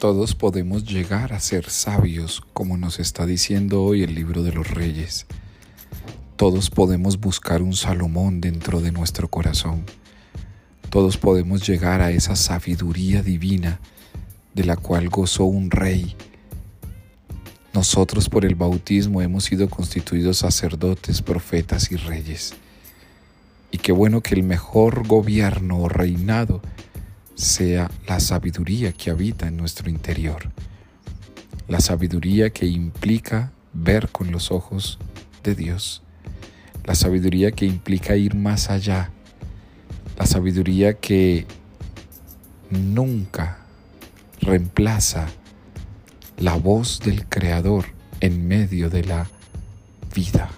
Todos podemos llegar a ser sabios, como nos está diciendo hoy el libro de los reyes. Todos podemos buscar un Salomón dentro de nuestro corazón. Todos podemos llegar a esa sabiduría divina de la cual gozó un rey. Nosotros por el bautismo hemos sido constituidos sacerdotes, profetas y reyes. Y qué bueno que el mejor gobierno o reinado sea la sabiduría que habita en nuestro interior. La sabiduría que implica ver con los ojos de Dios. La sabiduría que implica ir más allá. La sabiduría que nunca reemplaza la voz del Creador en medio de la vida.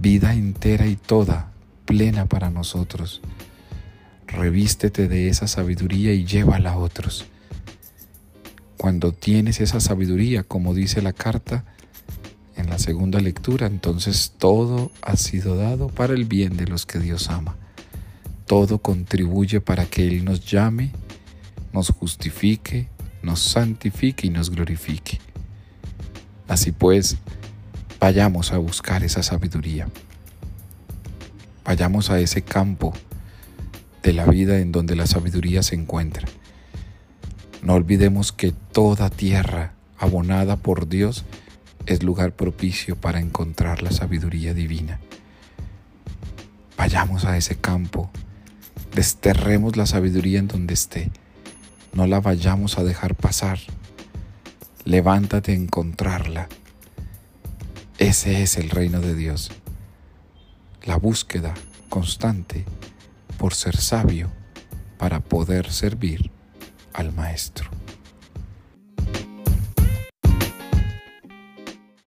Vida entera y toda, plena para nosotros revístete de esa sabiduría y llévala a otros. Cuando tienes esa sabiduría, como dice la carta en la segunda lectura, entonces todo ha sido dado para el bien de los que Dios ama. Todo contribuye para que Él nos llame, nos justifique, nos santifique y nos glorifique. Así pues, vayamos a buscar esa sabiduría. Vayamos a ese campo de la vida en donde la sabiduría se encuentra. No olvidemos que toda tierra abonada por Dios es lugar propicio para encontrar la sabiduría divina. Vayamos a ese campo, desterremos la sabiduría en donde esté, no la vayamos a dejar pasar. Levántate a encontrarla. Ese es el reino de Dios. La búsqueda constante por ser sabio para poder servir al Maestro.